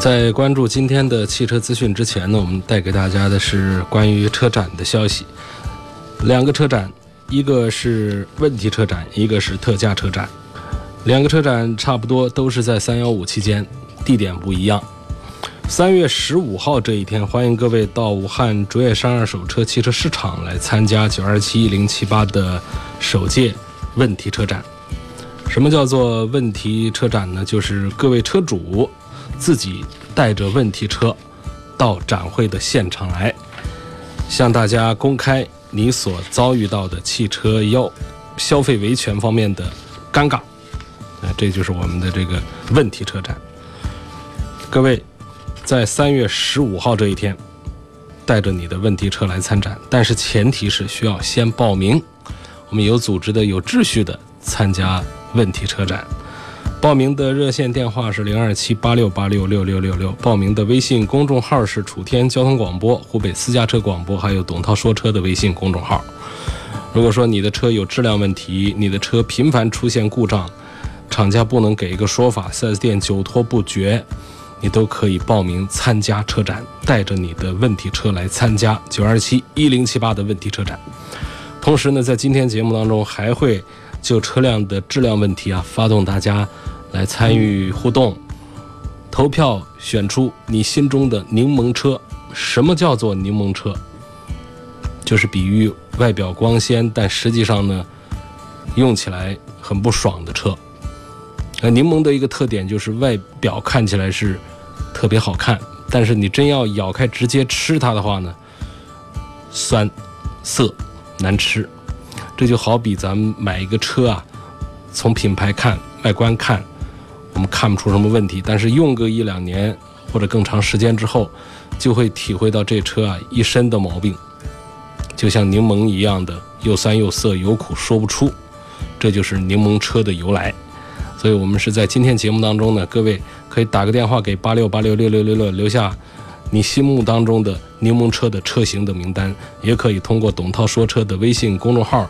在关注今天的汽车资讯之前呢，我们带给大家的是关于车展的消息。两个车展，一个是问题车展，一个是特价车展。两个车展差不多都是在三幺五期间，地点不一样。三月十五号这一天，欢迎各位到武汉卓越山二手车汽车市场来参加九二七一零七八的首届问题车展。什么叫做问题车展呢？就是各位车主。自己带着问题车到展会的现场来，向大家公开你所遭遇到的汽车要消费维权方面的尴尬。啊，这就是我们的这个问题车展。各位，在三月十五号这一天，带着你的问题车来参展，但是前提是需要先报名。我们有组织的、有秩序的参加问题车展。报名的热线电话是零二七八六八六六六六六，报名的微信公众号是楚天交通广播、湖北私家车广播，还有董涛说车的微信公众号。如果说你的车有质量问题，你的车频繁出现故障，厂家不能给一个说法，4S 店久拖不决，你都可以报名参加车展，带着你的问题车来参加九二七一零七八的问题车展。同时呢，在今天节目当中还会就车辆的质量问题啊，发动大家。来参与互动，投票选出你心中的柠檬车。什么叫做柠檬车？就是比喻外表光鲜，但实际上呢，用起来很不爽的车。呃，柠檬的一个特点就是外表看起来是特别好看，但是你真要咬开直接吃它的话呢，酸、涩、难吃。这就好比咱们买一个车啊，从品牌看、外观看。我们看不出什么问题，但是用个一两年或者更长时间之后，就会体会到这车啊一身的毛病，就像柠檬一样的又酸又涩，有苦说不出，这就是柠檬车的由来。所以我们是在今天节目当中呢，各位可以打个电话给八六八六六六六六，留下你心目当中的柠檬车的车型的名单，也可以通过董涛说车的微信公众号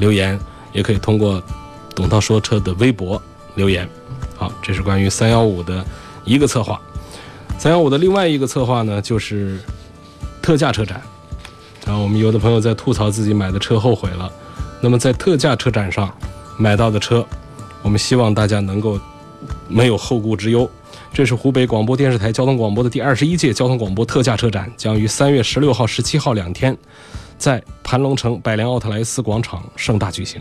留言，也可以通过董涛说车的微博留言。好，这是关于三幺五的一个策划。三幺五的另外一个策划呢，就是特价车展。然后，我们有的朋友在吐槽自己买的车后悔了。那么在特价车展上买到的车，我们希望大家能够没有后顾之忧。这是湖北广播电视台交通广播的第二十一届交通广播特价车展，将于三月十六号、十七号两天在盘龙城百联奥特莱斯广场盛大举行。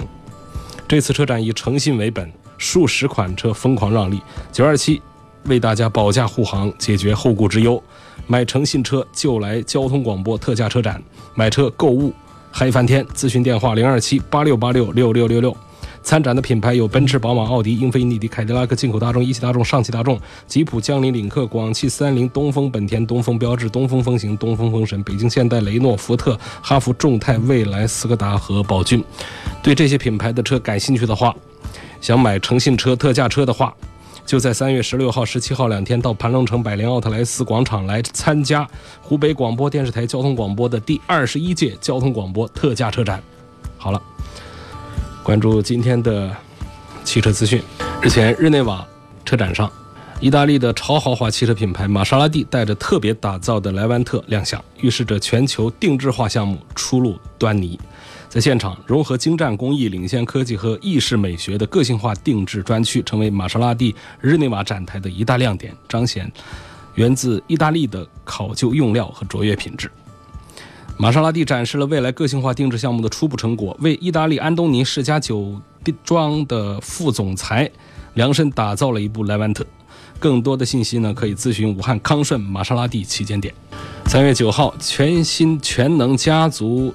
这次车展以诚信为本。数十款车疯狂让利，九二七为大家保驾护航，解决后顾之忧。买诚信车就来交通广播特价车展，买车购物嗨翻天！咨询电话零二七八六八六六六六六。参展的品牌有奔驰、宝马、奥迪、英菲尼迪、凯迪拉克、进口大众、一汽大众、上汽大众、吉普、江铃、领克、广汽三菱、东风本田、东风标致、东风风行、东风风神、北京现代、雷诺、福特、哈弗、众泰、蔚来、斯柯达和宝骏。对这些品牌的车感兴趣的话，想买诚信车、特价车的话，就在三月十六号、十七号两天到盘龙城百联奥特莱斯广场来参加湖北广播电视台交通广播的第二十一届交通广播特价车展。好了，关注今天的汽车资讯。日前，日内瓦车展上，意大利的超豪华汽车品牌玛莎拉蒂带着特别打造的莱万特亮相，预示着全球定制化项目初露端倪。在现场，融合精湛工艺、领先科技和意式美学的个性化定制专区，成为玛莎拉蒂日内瓦展台的一大亮点，彰显源自意大利的考究用料和卓越品质。玛莎拉蒂展示了未来个性化定制项目的初步成果，为意大利安东尼世家酒庄的副总裁量身打造了一部莱万特。更多的信息呢，可以咨询武汉康顺玛莎拉蒂旗舰店。三月九号，全新全能家族。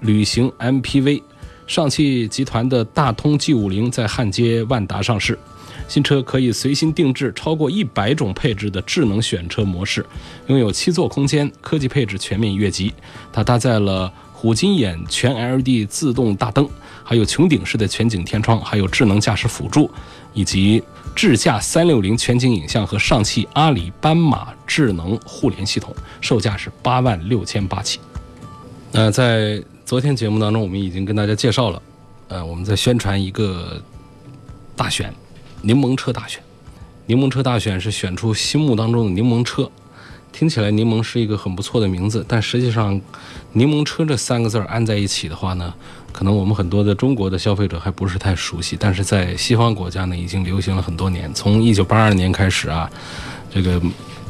旅行 MPV 上汽集团的大通 G 五零在汉街万达上市。新车可以随心定制超过一百种配置的智能选车模式，拥有七座空间，科技配置全面越级。它搭载了虎鲸眼全 LED 自动大灯，还有穹顶式的全景天窗，还有智能驾驶辅助，以及智驾三六零全景影像和上汽阿里斑马智能互联系统，售价是八万六千八起。那在昨天节目当中，我们已经跟大家介绍了，呃，我们在宣传一个大选。柠檬车大选，柠檬车大选是选出心目当中的柠檬车，听起来柠檬是一个很不错的名字，但实际上，柠檬车这三个字儿安在一起的话呢，可能我们很多的中国的消费者还不是太熟悉，但是在西方国家呢已经流行了很多年。从一九八二年开始啊，这个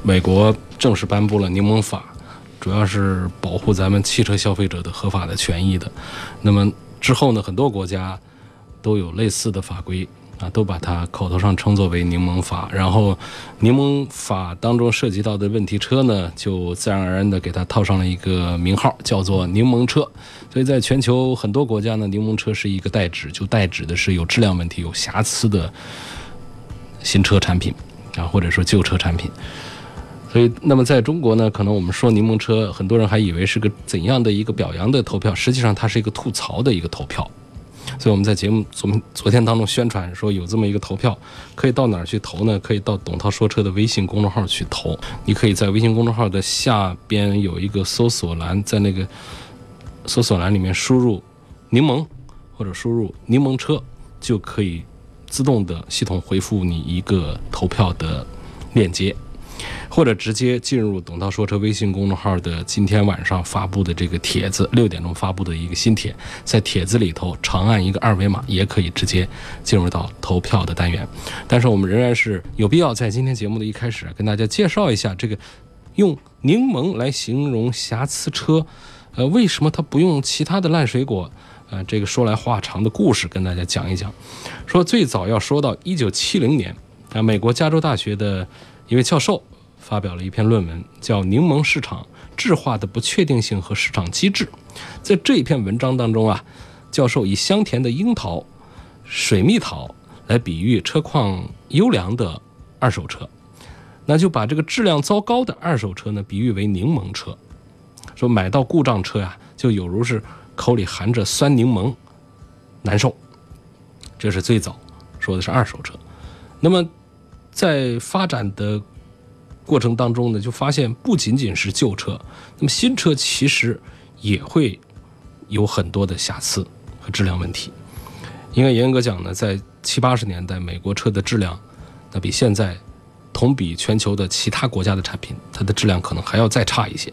美国正式颁布了柠檬法，主要是保护咱们汽车消费者的合法的权益的。那么之后呢，很多国家都有类似的法规。啊，都把它口头上称作为柠檬法，然后柠檬法当中涉及到的问题车呢，就自然而然的给它套上了一个名号，叫做柠檬车。所以在全球很多国家呢，柠檬车是一个代指，就代指的是有质量问题、有瑕疵的新车产品啊，或者说旧车产品。所以，那么在中国呢，可能我们说柠檬车，很多人还以为是个怎样的一个表扬的投票，实际上它是一个吐槽的一个投票。所以我们在节目昨昨天当中宣传说有这么一个投票，可以到哪儿去投呢？可以到董涛说车的微信公众号去投。你可以在微信公众号的下边有一个搜索栏，在那个搜索栏里面输入“柠檬”或者输入“柠檬车”，就可以自动的系统回复你一个投票的链接。或者直接进入董涛说车微信公众号的今天晚上发布的这个帖子，六点钟发布的一个新帖，在帖子里头长按一个二维码，也可以直接进入到投票的单元。但是我们仍然是有必要在今天节目的一开始跟大家介绍一下这个用柠檬来形容瑕疵车，呃，为什么它不用其他的烂水果？呃，这个说来话长的故事跟大家讲一讲。说最早要说到一九七零年啊，美国加州大学的一位教授。发表了一篇论文，叫《柠檬市场质化的不确定性和市场机制》。在这一篇文章当中啊，教授以香甜的樱桃、水蜜桃来比喻车况优良的二手车，那就把这个质量糟糕的二手车呢比喻为柠檬车，说买到故障车呀，就有如是口里含着酸柠檬，难受。这是最早说的是二手车。那么在发展的。过程当中呢，就发现不仅仅是旧车，那么新车其实也会有很多的瑕疵和质量问题。应该严格讲呢，在七八十年代，美国车的质量那比现在同比全球的其他国家的产品，它的质量可能还要再差一些。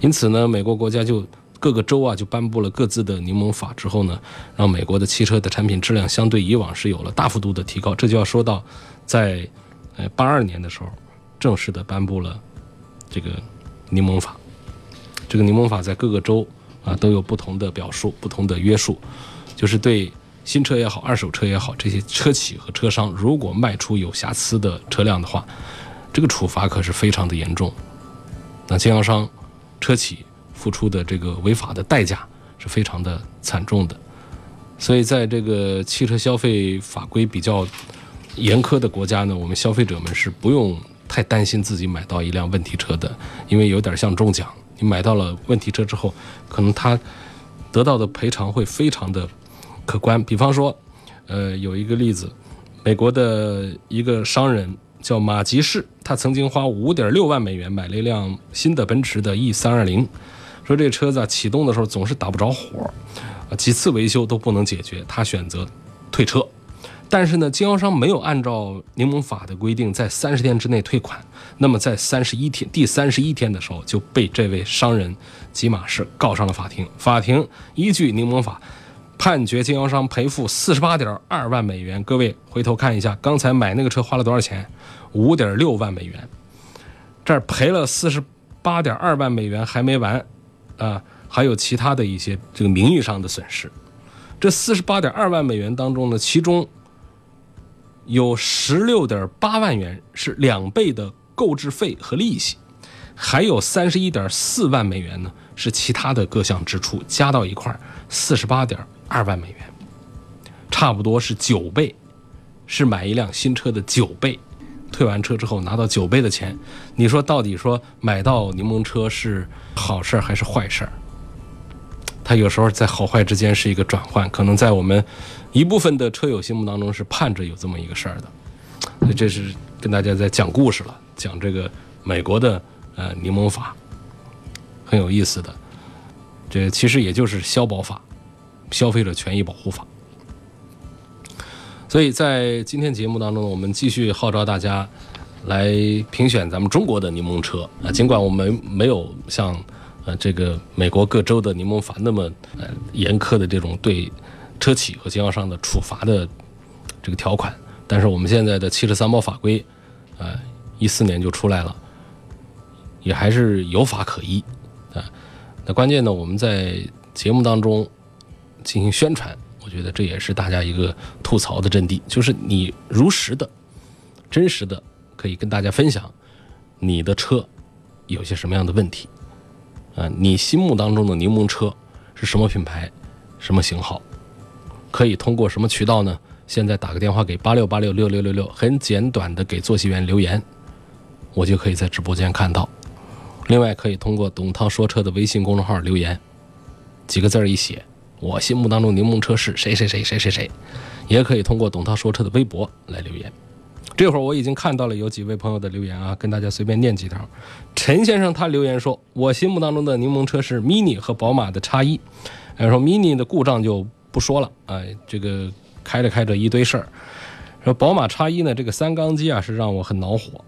因此呢，美国国家就各个州啊就颁布了各自的柠檬法之后呢，让美国的汽车的产品质量相对以往是有了大幅度的提高。这就要说到在呃八二年的时候。正式的颁布了这个柠檬法，这个柠檬法在各个州啊都有不同的表述、不同的约束，就是对新车也好、二手车也好，这些车企和车商如果卖出有瑕疵的车辆的话，这个处罚可是非常的严重。那经销商、车企付出的这个违法的代价是非常的惨重的。所以，在这个汽车消费法规比较严苛的国家呢，我们消费者们是不用。太担心自己买到一辆问题车的，因为有点像中奖。你买到了问题车之后，可能他得到的赔偿会非常的可观。比方说，呃，有一个例子，美国的一个商人叫马吉士，他曾经花五点六万美元买了一辆新的奔驰的 E 三二零，说这车子啊启动的时候总是打不着火，几次维修都不能解决，他选择退车。但是呢，经销商没有按照柠檬法的规定在三十天之内退款，那么在三十一天第三十一天的时候就被这位商人吉马士告上了法庭。法庭依据柠檬法判决经销商赔付四十八点二万美元。各位回头看一下，刚才买那个车花了多少钱？五点六万美元。这儿赔了四十八点二万美元还没完，啊，还有其他的一些这个名誉上的损失。这四十八点二万美元当中呢，其中有十六点八万元是两倍的购置费和利息，还有三十一点四万美元呢是其他的各项支出，加到一块四十八点二万美元，差不多是九倍，是买一辆新车的九倍。退完车之后拿到九倍的钱，你说到底说买到柠檬车是好事还是坏事？它有时候在好坏之间是一个转换，可能在我们一部分的车友心目当中是盼着有这么一个事儿的。所以这是跟大家在讲故事了，讲这个美国的呃柠檬法，很有意思的。这其实也就是消保法，消费者权益保护法。所以在今天节目当中，我们继续号召大家来评选咱们中国的柠檬车啊。尽管我们没有像呃这个美国各州的柠檬法那么呃严苛的这种对车企和经销商的处罚的这个条款，但是我们现在的汽车三包法规，呃，一四年就出来了，也还是有法可依啊。那关键呢，我们在节目当中进行宣传。我觉得这也是大家一个吐槽的阵地，就是你如实的、真实的可以跟大家分享你的车有些什么样的问题啊？你心目当中的柠檬车是什么品牌、什么型号？可以通过什么渠道呢？现在打个电话给八六八六六六六六，很简短的给坐席员留言，我就可以在直播间看到。另外，可以通过董涛说车的微信公众号留言，几个字儿一写。我心目当中柠檬车是谁谁谁谁谁谁，也可以通过董涛说车的微博来留言。这会儿我已经看到了有几位朋友的留言啊，跟大家随便念几条。陈先生他留言说，我心目当中的柠檬车是 Mini 和宝马的叉一。哎，说 Mini 的故障就不说了，哎，这个开着开着一堆事儿。说宝马叉一呢，这个三缸机啊是让我很恼火。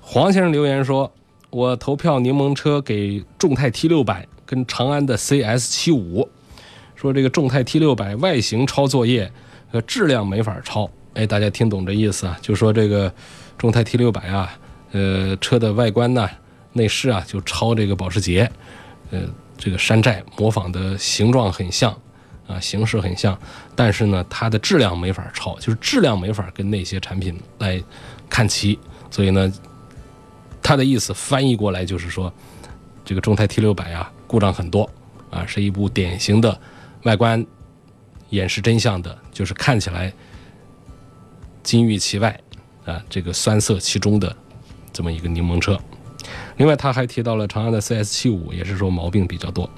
黄先生留言说，我投票柠檬车给众泰 T 六百跟长安的 CS 七五。说这个众泰 T 六百外形抄作业，呃，质量没法抄。哎，大家听懂这意思啊？就说这个众泰 T 六百啊，呃，车的外观呢、内饰啊，就抄这个保时捷，呃，这个山寨模仿的形状很像，啊，形式很像，但是呢，它的质量没法抄，就是质量没法跟那些产品来看齐。所以呢，他的意思翻译过来就是说，这个众泰 T 六百啊，故障很多，啊，是一部典型的。外观掩饰真相的，就是看起来金玉其外啊，这个酸涩其中的这么一个柠檬车。另外，他还提到了长安的 CS 七五，也是说毛病比较多。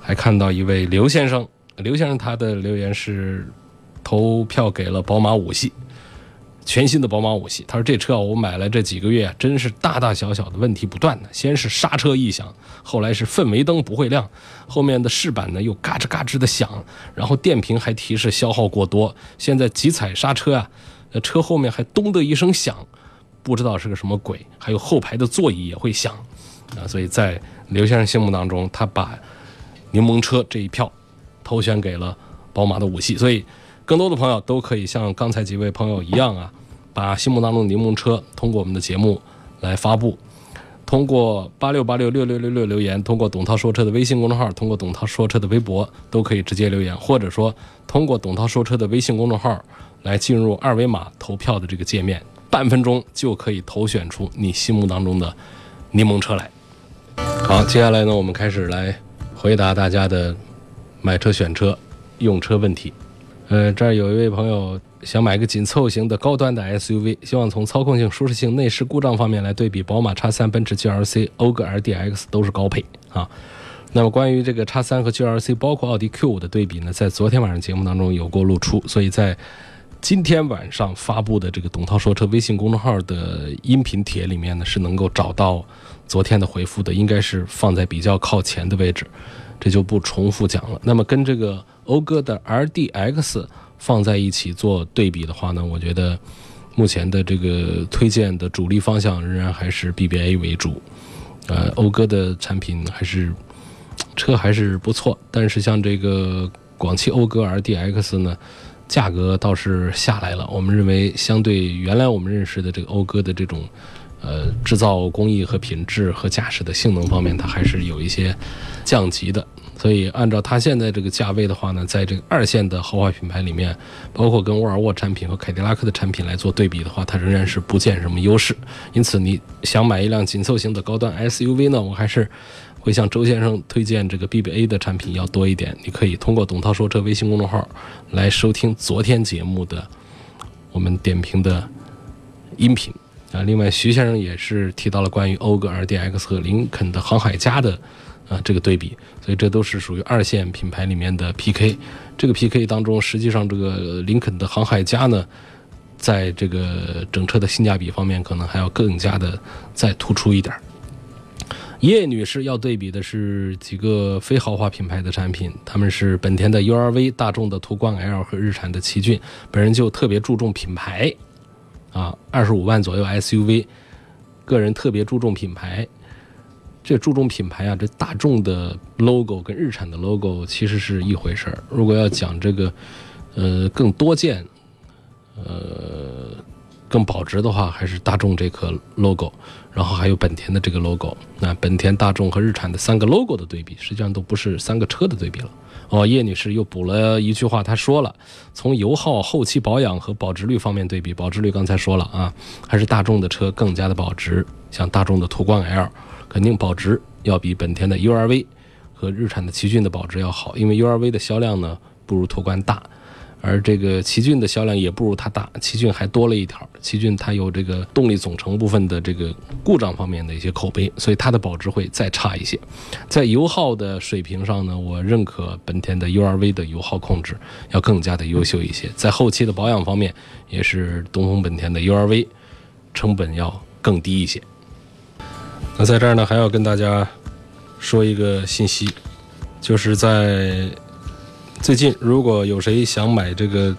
还看到一位刘先生，刘先生他的留言是投票给了宝马五系。全新的宝马五系，他说这车我买了这几个月，真是大大小小的问题不断的。先是刹车异响，后来是氛围灯不会亮，后面的饰板呢又嘎吱嘎吱的响，然后电瓶还提示消耗过多。现在急踩刹车啊，呃，车后面还咚的一声响，不知道是个什么鬼。还有后排的座椅也会响啊，所以在刘先生心目当中，他把柠檬车这一票投选给了宝马的五系，所以更多的朋友都可以像刚才几位朋友一样啊。把心目当中的柠檬车通过我们的节目来发布，通过八六八六六六六六留言，通过董涛说车的微信公众号，通过董涛说车的微博都可以直接留言，或者说通过董涛说车的微信公众号来进入二维码投票的这个界面，半分钟就可以投选出你心目当中的柠檬车来。好，接下来呢，我们开始来回答大家的买车、选车、用车问题。呃，这儿有一位朋友。想买个紧凑型的高端的 SUV，希望从操控性、舒适性、内饰、故障方面来对比宝马 X3、奔驰 GLC、讴歌 RDX 都是高配啊。那么关于这个 X3 和 GLC，包括奥迪 Q5 的对比呢，在昨天晚上节目当中有过露出，所以在今天晚上发布的这个董涛说车微信公众号的音频帖里面呢，是能够找到昨天的回复的，应该是放在比较靠前的位置，这就不重复讲了。那么跟这个讴歌的 RDX。放在一起做对比的话呢，我觉得目前的这个推荐的主力方向仍然还是 BBA 为主。呃，讴歌的产品还是车还是不错，但是像这个广汽讴歌 RDX 呢，价格倒是下来了。我们认为，相对原来我们认识的这个讴歌的这种呃制造工艺和品质和驾驶的性能方面，它还是有一些降级的。所以，按照它现在这个价位的话呢，在这个二线的豪华品牌里面，包括跟沃尔沃产品和凯迪拉克的产品来做对比的话，它仍然是不见什么优势。因此，你想买一辆紧凑型的高端 SUV 呢，我还是。会向周先生推荐这个 BBA 的产品要多一点。你可以通过董涛说车微信公众号来收听昨天节目的我们点评的音频啊。另外，徐先生也是提到了关于讴歌 RDX 和林肯的航海家的啊这个对比，所以这都是属于二线品牌里面的 PK。这个 PK 当中，实际上这个林肯的航海家呢。在这个整车的性价比方面，可能还要更加的再突出一点。叶女士要对比的是几个非豪华品牌的产品，他们是本田的 URV、大众的途观 L 和日产的奇骏。本人就特别注重品牌，啊，二十五万左右 SUV，个人特别注重品牌。这注重品牌啊，这大众的 logo 跟日产的 logo 其实是一回事儿。如果要讲这个，呃，更多见。呃，更保值的话，还是大众这颗 logo，然后还有本田的这个 logo。那本田、大众和日产的三个 logo 的对比，实际上都不是三个车的对比了。哦，叶女士又补了一句话，她说了，从油耗、后期保养和保值率方面对比，保值率刚才说了啊，还是大众的车更加的保值。像大众的途观 L，肯定保值要比本田的 URV 和日产的奇骏的保值要好，因为 URV 的销量呢不如途观大。而这个奇骏的销量也不如它大，奇骏还多了一条，奇骏它有这个动力总成部分的这个故障方面的一些口碑，所以它的保值会再差一些。在油耗的水平上呢，我认可本田的 URV 的油耗控制要更加的优秀一些。在后期的保养方面，也是东风本田的 URV 成本要更低一些。那在这儿呢，还要跟大家说一个信息，就是在。最近如果有谁想买这个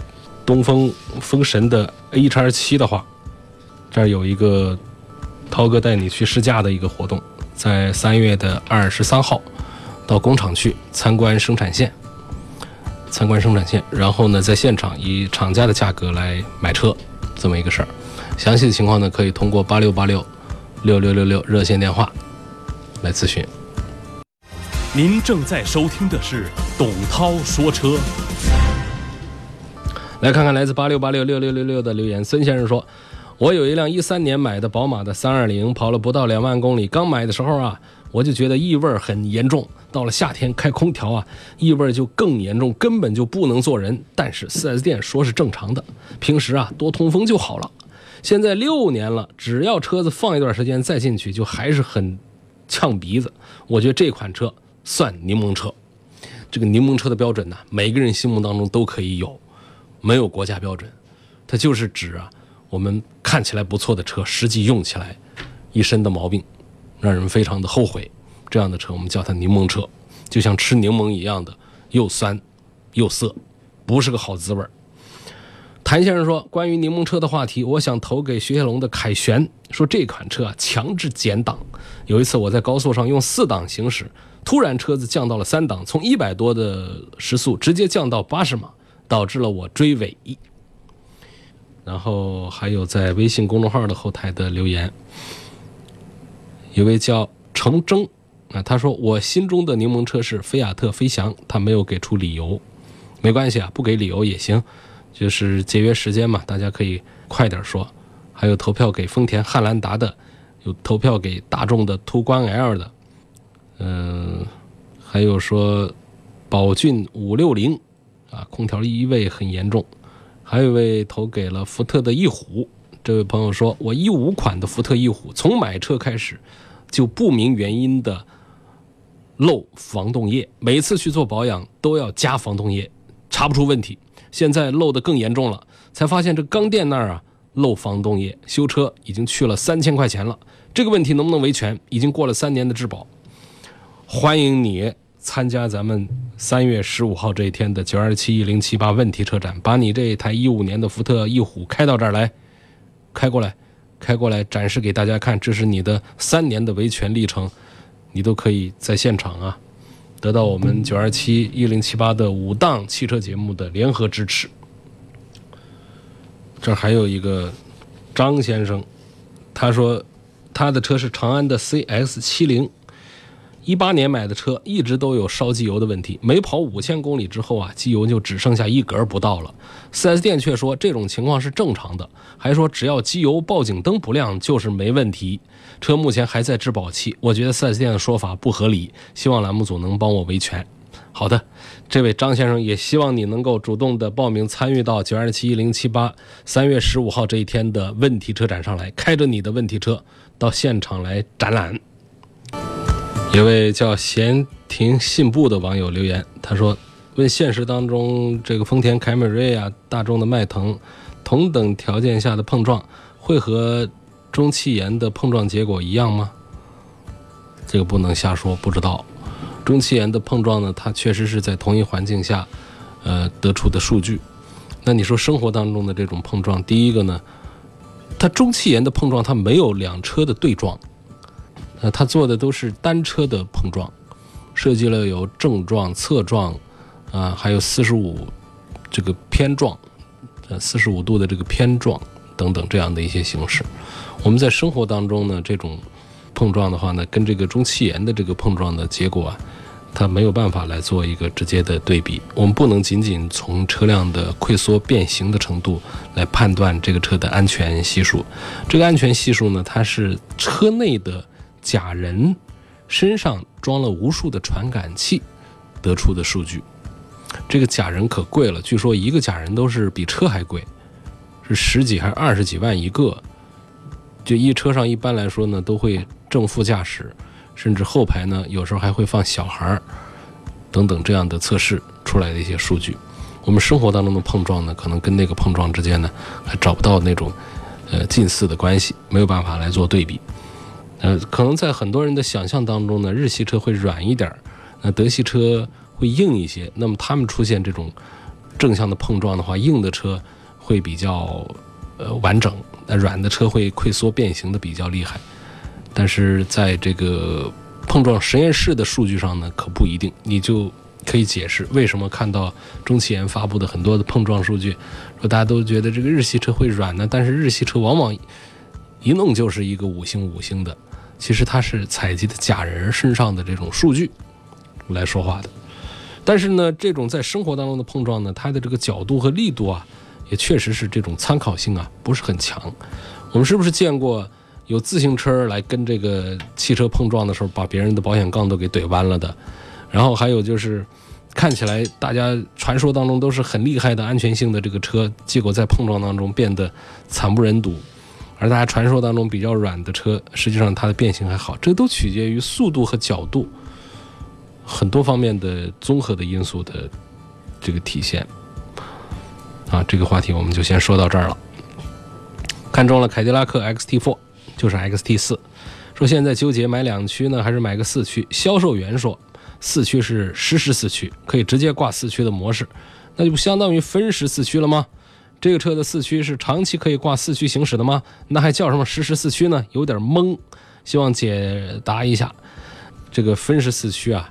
东风风神的 A 叉七的话，这儿有一个涛哥带你去试驾的一个活动，在三月的二十三号到工厂去参观生产线，参观生产线，然后呢在现场以厂家的价格来买车，这么一个事儿。详细的情况呢可以通过八六八六六六六六热线电话来咨询。您正在收听的是董涛说车。来看看来自八六八六六六六六的留言。孙先生说：“我有一辆一三年买的宝马的三二零，跑了不到两万公里。刚买的时候啊，我就觉得异味很严重。到了夏天开空调啊，异味就更严重，根本就不能坐人。但是四 S 店说是正常的，平时啊多通风就好了。现在六年了，只要车子放一段时间再进去，就还是很呛鼻子。我觉得这款车。”算柠檬车，这个柠檬车的标准呢，每个人心目当中都可以有，没有国家标准，它就是指啊，我们看起来不错的车，实际用起来一身的毛病，让人非常的后悔。这样的车我们叫它柠檬车，就像吃柠檬一样的，又酸又涩，不是个好滋味儿。谭先生说，关于柠檬车的话题，我想投给雪铁龙的凯旋，说这款车啊强制减档。有一次我在高速上用四档行驶。突然，车子降到了三档，从一百多的时速直接降到八十码，导致了我追尾。然后还有在微信公众号的后台的留言，有位叫程铮啊，他说我心中的柠檬车是菲亚特飞翔，他没有给出理由，没关系啊，不给理由也行，就是节约时间嘛，大家可以快点说。还有投票给丰田汉兰达的，有投票给大众的途观 L 的。嗯，还有说宝骏五六零啊，空调异味很严重。还有一位投给了福特的翼虎，这位朋友说：“我一五款的福特翼虎，从买车开始就不明原因的漏防冻液，每次去做保养都要加防冻液，查不出问题。现在漏的更严重了，才发现这缸垫那儿啊漏防冻液，修车已经去了三千块钱了。这个问题能不能维权？已经过了三年的质保。”欢迎你参加咱们三月十五号这一天的九二七一零七八问题车展，把你这一台一五年的福特翼虎开到这儿来，开过来，开过来展示给大家看，这是你的三年的维权历程，你都可以在现场啊，得到我们九二七一零七八的五档汽车节目的联合支持。这还有一个张先生，他说他的车是长安的 CS 七零。一八年买的车一直都有烧机油的问题，每跑五千公里之后啊，机油就只剩下一格不到了。4S 店却说这种情况是正常的，还说只要机油报警灯不亮就是没问题。车目前还在质保期，我觉得 4S 店的说法不合理，希望栏目组能帮我维权。好的，这位张先生也希望你能够主动的报名参与到九二七一零七八三月十五号这一天的问题车展上来，开着你的问题车到现场来展览。有位叫闲庭信步的网友留言，他说：“问现实当中这个丰田凯美瑞啊、大众的迈腾，同等条件下的碰撞会和中汽研的碰撞结果一样吗？”这个不能瞎说，不知道。中汽研的碰撞呢，它确实是在同一环境下，呃得出的数据。那你说生活当中的这种碰撞，第一个呢，它中汽研的碰撞它没有两车的对撞，呃，它做的都是单车的碰撞，设计了有正撞、侧撞，啊，还有四十五这个偏撞，呃，四十五度的这个偏撞等等这样的一些形式。我们在生活当中呢，这种碰撞的话呢，跟这个中汽研的这个碰撞的结果啊。它没有办法来做一个直接的对比，我们不能仅仅从车辆的溃缩变形的程度来判断这个车的安全系数。这个安全系数呢，它是车内的假人身上装了无数的传感器得出的数据。这个假人可贵了，据说一个假人都是比车还贵，是十几还是二十几万一个。就一车上一般来说呢，都会正副驾驶。甚至后排呢，有时候还会放小孩儿，等等这样的测试出来的一些数据。我们生活当中的碰撞呢，可能跟那个碰撞之间呢，还找不到那种呃近似的关系，没有办法来做对比。呃，可能在很多人的想象当中呢，日系车会软一点，那德系车会硬一些。那么他们出现这种正向的碰撞的话，硬的车会比较呃完整，那软的车会溃缩变形的比较厉害。但是在这个碰撞实验室的数据上呢，可不一定。你就可以解释为什么看到中汽研发布的很多的碰撞数据，说大家都觉得这个日系车会软呢，但是日系车往往一弄就是一个五星五星的。其实它是采集的假人身上的这种数据来说话的。但是呢，这种在生活当中的碰撞呢，它的这个角度和力度啊，也确实是这种参考性啊不是很强。我们是不是见过？有自行车来跟这个汽车碰撞的时候，把别人的保险杠都给怼弯了的。然后还有就是，看起来大家传说当中都是很厉害的安全性的这个车，结果在碰撞当中变得惨不忍睹。而大家传说当中比较软的车，实际上它的变形还好。这都取决于速度和角度，很多方面的综合的因素的这个体现。啊，这个话题我们就先说到这儿了。看中了凯迪拉克 XT4。就是 XT 四，说现在纠结买两驱呢，还是买个四驱？销售员说，四驱是实时四驱，可以直接挂四驱的模式，那就不相当于分时四驱了吗？这个车的四驱是长期可以挂四驱行驶的吗？那还叫什么实时四驱呢？有点懵，希望解答一下。这个分时四驱啊，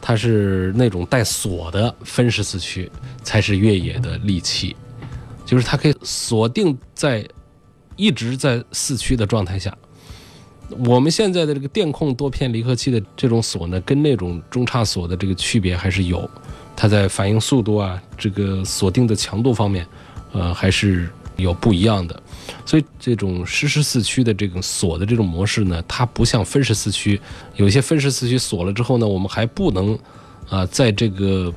它是那种带锁的分时四驱，才是越野的利器，就是它可以锁定在。一直在四驱的状态下，我们现在的这个电控多片离合器的这种锁呢，跟那种中差锁的这个区别还是有，它在反应速度啊，这个锁定的强度方面，呃，还是有不一样的。所以这种实时四驱的这种锁的这种模式呢，它不像分时四驱，有些分时四驱锁了之后呢，我们还不能啊，在这个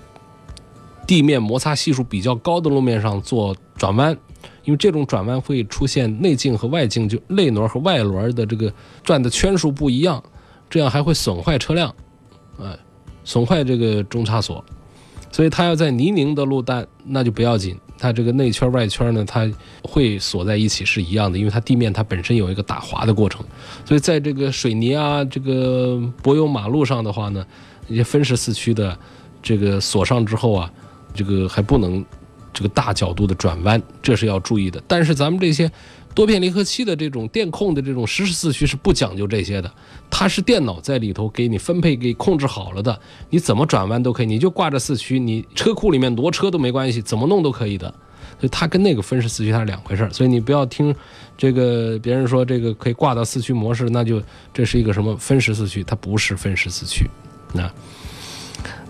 地面摩擦系数比较高的路面上做转弯。因为这种转弯会出现内径和外径，就内轮和外轮的这个转的圈数不一样，这样还会损坏车辆，哎，损坏这个中差锁。所以它要在泥泞的路段，那就不要紧，它这个内圈外圈呢，它会锁在一起是一样的，因为它地面它本身有一个打滑的过程。所以在这个水泥啊、这个柏油马路上的话呢，一些分时四驱的这个锁上之后啊，这个还不能。这个大角度的转弯，这是要注意的。但是咱们这些多片离合器的这种电控的这种实时四驱是不讲究这些的，它是电脑在里头给你分配、给控制好了的，你怎么转弯都可以，你就挂着四驱，你车库里面挪车都没关系，怎么弄都可以的。所以它跟那个分时四驱它是两回事儿。所以你不要听这个别人说这个可以挂到四驱模式，那就这是一个什么分时四驱？它不是分时四驱，那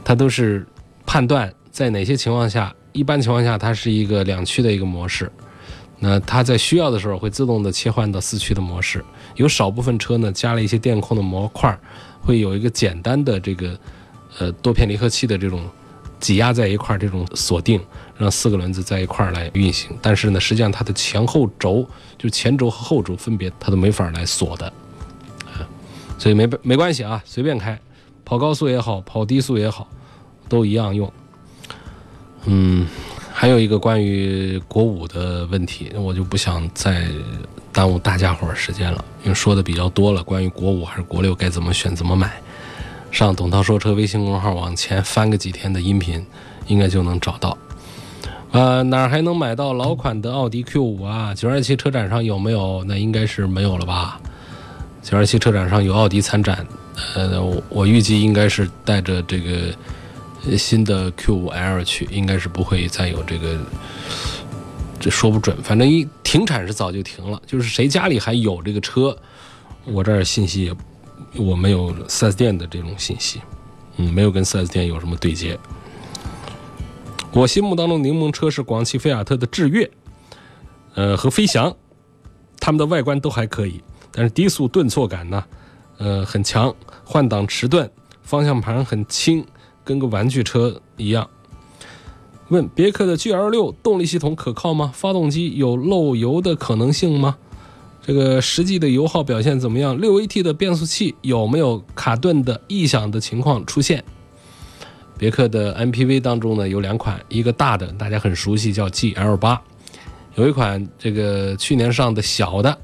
它都是判断在哪些情况下，一般情况下它是一个两驱的一个模式。那它在需要的时候会自动的切换到四驱的模式。有少部分车呢加了一些电控的模块，会有一个简单的这个呃多片离合器的这种挤压在一块儿这种锁定，让四个轮子在一块儿来运行。但是呢，实际上它的前后轴就前轴和后轴分别它都没法来锁的啊，所以没没关系啊，随便开，跑高速也好，跑低速也好，都一样用。嗯。还有一个关于国五的问题，我就不想再耽误大家伙儿时间了，因为说的比较多了。关于国五还是国六该怎么选、怎么买，上董涛说车微信公众号往前翻个几天的音频，应该就能找到。呃，哪儿还能买到老款的奥迪 Q 五啊？九二七车展上有没有？那应该是没有了吧？九二七车展上有奥迪参展，呃，我预计应该是带着这个。新的 Q5L 去应该是不会再有这个，这说不准。反正一停产是早就停了，就是谁家里还有这个车，我这儿信息也我没有 4S 店的这种信息，嗯，没有跟 4S 店有什么对接。我心目当中柠檬车是广汽菲亚特的致悦，呃和飞翔，它们的外观都还可以，但是低速顿挫感呢，呃很强，换挡迟钝，方向盘很轻。跟个玩具车一样。问别克的 GL 六动力系统可靠吗？发动机有漏油的可能性吗？这个实际的油耗表现怎么样？六 AT 的变速器有没有卡顿的异响的情况出现？别克的 MPV 当中呢有两款，一个大的大家很熟悉叫 GL 八，有一款这个去年上的小的，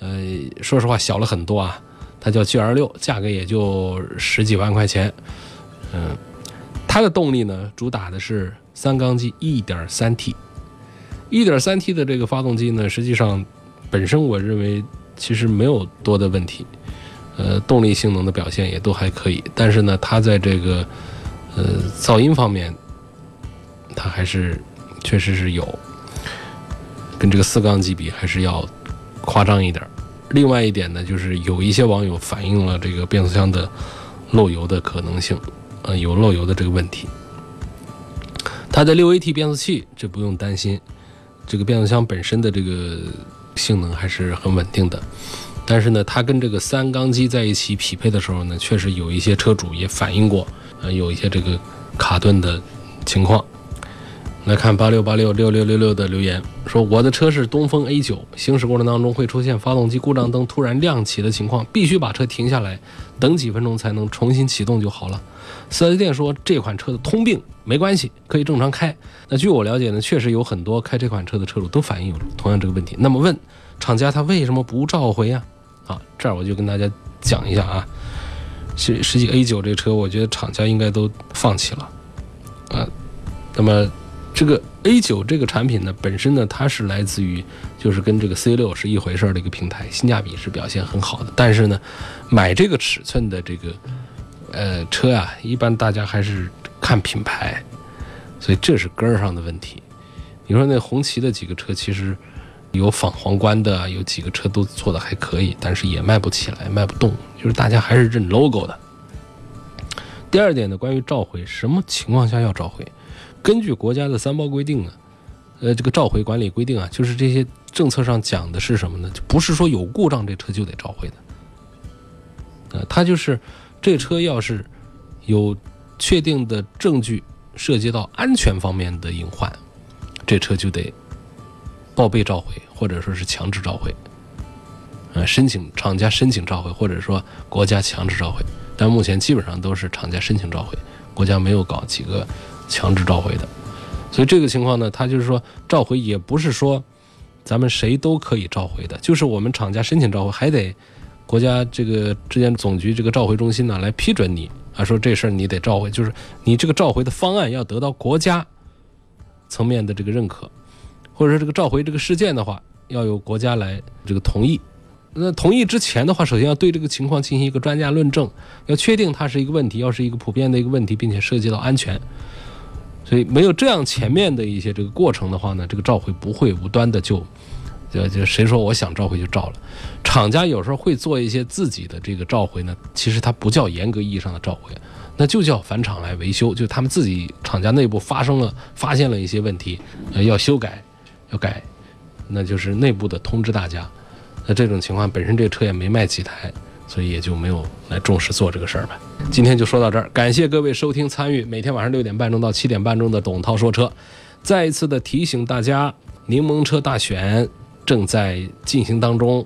呃，说实话小了很多啊，它叫 GL 六，价格也就十几万块钱。嗯，它的动力呢，主打的是三缸机 1.3T，1.3T 的这个发动机呢，实际上本身我认为其实没有多的问题，呃，动力性能的表现也都还可以。但是呢，它在这个呃噪音方面，它还是确实是有跟这个四缸机比还是要夸张一点。另外一点呢，就是有一些网友反映了这个变速箱的漏油的可能性。呃，有漏油的这个问题，它的六 AT 变速器这不用担心，这个变速箱本身的这个性能还是很稳定的。但是呢，它跟这个三缸机在一起匹配的时候呢，确实有一些车主也反映过，呃，有一些这个卡顿的情况。来看八六八六六六六六的留言，说我的车是东风 A 九，行驶过程当中会出现发动机故障灯突然亮起的情况，必须把车停下来，等几分钟才能重新启动就好了。四 S 店说这款车的通病没关系，可以正常开。那据我了解呢，确实有很多开这款车的车主都反映有同样这个问题。那么问厂家他为什么不召回啊？啊，这儿我就跟大家讲一下啊，实实际 A 九这车，我觉得厂家应该都放弃了啊。那么。这个 A 九这个产品呢，本身呢，它是来自于就是跟这个 C 六是一回事儿的一个平台，性价比是表现很好的。但是呢，买这个尺寸的这个呃车啊，一般大家还是看品牌，所以这是根儿上的问题。你说那红旗的几个车，其实有仿皇冠的，有几个车都做的还可以，但是也卖不起来，卖不动，就是大家还是认 logo 的。第二点呢，关于召回，什么情况下要召回？根据国家的三包规定啊，呃，这个召回管理规定啊，就是这些政策上讲的是什么呢？就不是说有故障这车就得召回的，呃，它就是这车要是有确定的证据涉及到安全方面的隐患，这车就得报备召回，或者说是强制召回，呃，申请厂家申请召回，或者说国家强制召回，但目前基本上都是厂家申请召回，国家没有搞几个。强制召回的，所以这个情况呢，他就是说召回也不是说咱们谁都可以召回的，就是我们厂家申请召回，还得国家这个质检总局这个召回中心呢来批准你啊，说这事儿你得召回，就是你这个召回的方案要得到国家层面的这个认可，或者说这个召回这个事件的话，要有国家来这个同意。那同意之前的话，首先要对这个情况进行一个专家论证，要确定它是一个问题，要是一个普遍的一个问题，并且涉及到安全。所以没有这样前面的一些这个过程的话呢，这个召回不会无端的就就就谁说我想召回就召了。厂家有时候会做一些自己的这个召回呢，其实它不叫严格意义上的召回，那就叫返厂来维修，就他们自己厂家内部发生了发现了一些问题，呃，要修改，要改，那就是内部的通知大家。那这种情况本身这车也没卖几台，所以也就没有来重视做这个事儿吧。今天就说到这儿，感谢各位收听参与每天晚上六点半钟到七点半钟的董涛说车。再一次的提醒大家，柠檬车大选正在进行当中。